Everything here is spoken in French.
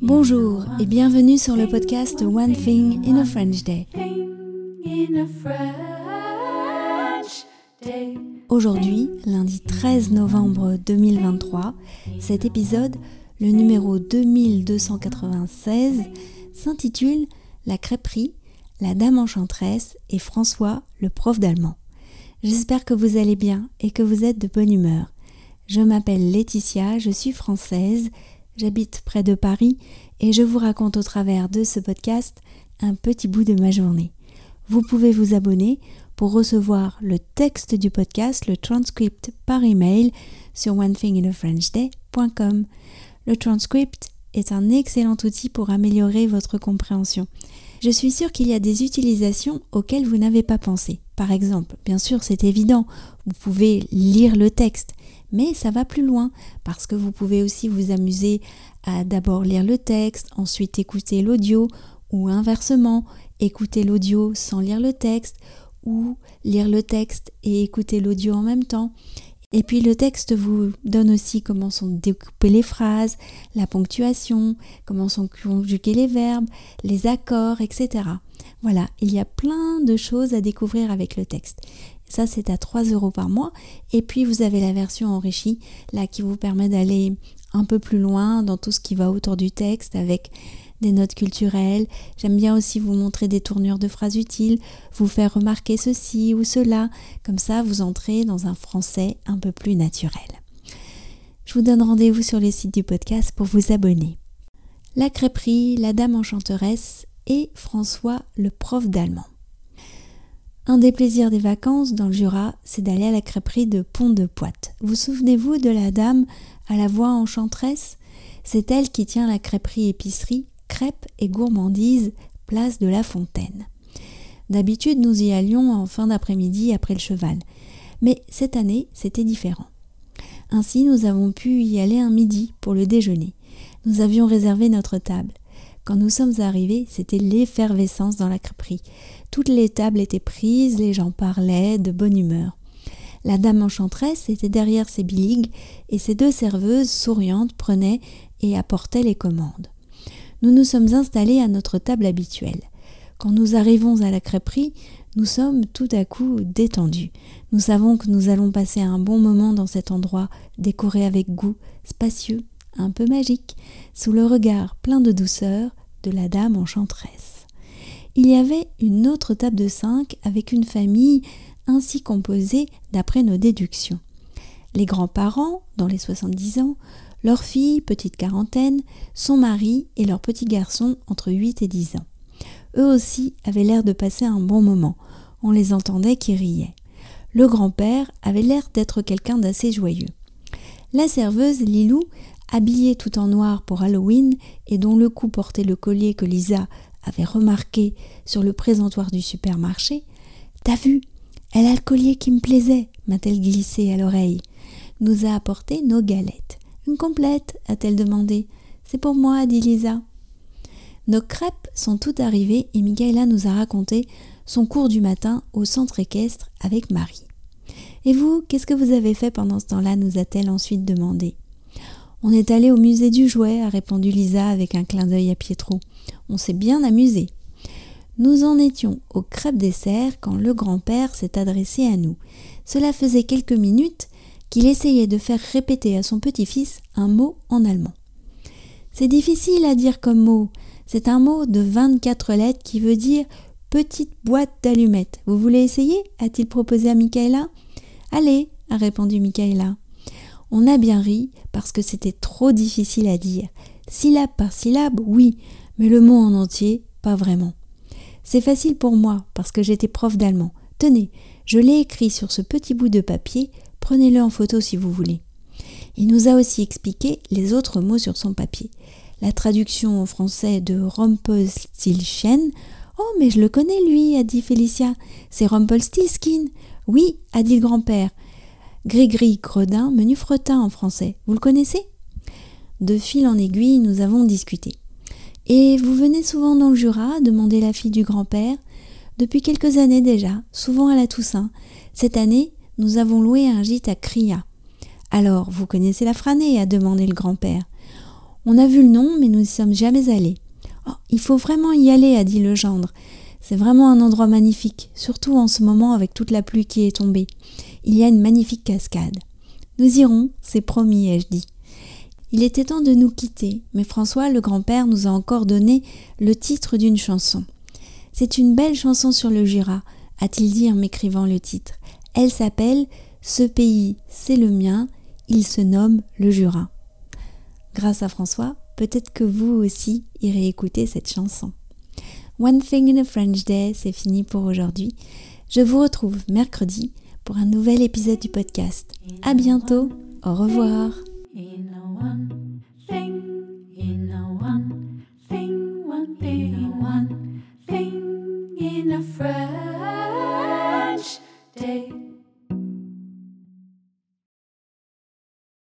Bonjour et bienvenue sur le podcast One Thing in a French Day. Aujourd'hui, lundi 13 novembre 2023, cet épisode, le numéro 2296, s'intitule La crêperie, la dame enchanteresse et François, le prof d'allemand. J'espère que vous allez bien et que vous êtes de bonne humeur. Je m'appelle Laetitia, je suis française, j'habite près de Paris et je vous raconte au travers de ce podcast un petit bout de ma journée. Vous pouvez vous abonner pour recevoir le texte du podcast, le transcript par email sur onethinginafrenchday.com. Le transcript est un excellent outil pour améliorer votre compréhension. Je suis sûre qu'il y a des utilisations auxquelles vous n'avez pas pensé. Par exemple, bien sûr, c'est évident, vous pouvez lire le texte, mais ça va plus loin parce que vous pouvez aussi vous amuser à d'abord lire le texte, ensuite écouter l'audio ou inversement, écouter l'audio sans lire le texte ou lire le texte et écouter l'audio en même temps. Et puis le texte vous donne aussi comment sont découpées les phrases, la ponctuation, comment sont conjugués les verbes, les accords, etc. Voilà, il y a plein de choses à découvrir avec le texte. Ça, c'est à 3 euros par mois. Et puis, vous avez la version enrichie, là, qui vous permet d'aller un peu plus loin dans tout ce qui va autour du texte avec des notes culturelles. J'aime bien aussi vous montrer des tournures de phrases utiles, vous faire remarquer ceci ou cela. Comme ça, vous entrez dans un français un peu plus naturel. Je vous donne rendez-vous sur les sites du podcast pour vous abonner. La crêperie, la dame enchanteresse et François, le prof d'allemand. Un des plaisirs des vacances dans le Jura, c'est d'aller à la crêperie de Pont-de-Poite. Vous souvenez-vous de la dame à la voix enchanteresse? C'est elle qui tient la crêperie épicerie Crêpes et gourmandises, place de la Fontaine. D'habitude, nous y allions en fin d'après-midi après le cheval. Mais cette année, c'était différent. Ainsi, nous avons pu y aller un midi pour le déjeuner. Nous avions réservé notre table. Quand nous sommes arrivés, c'était l'effervescence dans la crêperie. Toutes les tables étaient prises, les gens parlaient de bonne humeur. La dame enchanteresse était derrière ses biligues et ses deux serveuses souriantes prenaient et apportaient les commandes. Nous nous sommes installés à notre table habituelle. Quand nous arrivons à la crêperie, nous sommes tout à coup détendus. Nous savons que nous allons passer un bon moment dans cet endroit décoré avec goût, spacieux, un peu magique, sous le regard plein de douceur de la dame enchanteresse. Il y avait une autre table de cinq avec une famille ainsi composée d'après nos déductions. Les grands-parents, dans les 70 ans, leur fille, petite quarantaine, son mari et leur petit garçon entre 8 et 10 ans. Eux aussi avaient l'air de passer un bon moment. On les entendait qui riaient. Le grand-père avait l'air d'être quelqu'un d'assez joyeux. La serveuse, Lilou, habillée tout en noir pour Halloween et dont le cou portait le collier que Lisa avait remarqué sur le présentoir du supermarché. T'as vu? Elle a le collier qui me plaisait, m'a-t-elle glissé à l'oreille. Nous a apporté nos galettes. Une complète a-t-elle demandé. C'est pour moi, dit Lisa. Nos crêpes sont toutes arrivées et Michaela nous a raconté son cours du matin au centre équestre avec Marie. Et vous, qu'est-ce que vous avez fait pendant ce temps-là nous a-t-elle ensuite demandé. On est allé au musée du jouet, a répondu Lisa avec un clin d'œil à Pietro. On s'est bien amusé. Nous en étions au crêpe dessert quand le grand-père s'est adressé à nous. Cela faisait quelques minutes qu'il essayait de faire répéter à son petit-fils un mot en allemand. C'est difficile à dire comme mot. C'est un mot de 24 lettres qui veut dire petite boîte d'allumettes. Vous voulez essayer? a-t-il proposé à Michaela? Allez, a répondu Michaela. On a bien ri parce que c'était trop difficile à dire. Syllabe par syllabe, oui, mais le mot en entier, pas vraiment. C'est facile pour moi parce que j'étais prof d'allemand. Tenez, je l'ai écrit sur ce petit bout de papier, prenez-le en photo si vous voulez. Il nous a aussi expliqué les autres mots sur son papier. La traduction en français de Rumpelstiltskin. Oh, mais je le connais, lui, a dit Félicia. C'est Rumpelstiltskin. Oui, a dit le grand-père. Gris-gris, gredin, menu fretin en français. Vous le connaissez? De fil en aiguille, nous avons discuté. Et vous venez souvent dans le Jura demandait la fille du grand-père. Depuis quelques années déjà, souvent à la Toussaint. Cette année, nous avons loué un gîte à Cria. Alors, vous connaissez la Franée a demandé le grand-père. On a vu le nom, mais nous n'y sommes jamais allés. Oh, il faut vraiment y aller, a dit le gendre. C'est vraiment un endroit magnifique, surtout en ce moment avec toute la pluie qui est tombée. Il y a une magnifique cascade. Nous irons, c'est promis, ai-je dit. Il était temps de nous quitter, mais François, le grand-père, nous a encore donné le titre d'une chanson. C'est une belle chanson sur le Jura, a-t-il dit en m'écrivant le titre. Elle s'appelle Ce pays, c'est le mien, il se nomme le Jura. Grâce à François, peut-être que vous aussi irez écouter cette chanson. One Thing in a French Day, c'est fini pour aujourd'hui. Je vous retrouve mercredi pour un nouvel épisode du podcast. À bientôt. Au revoir.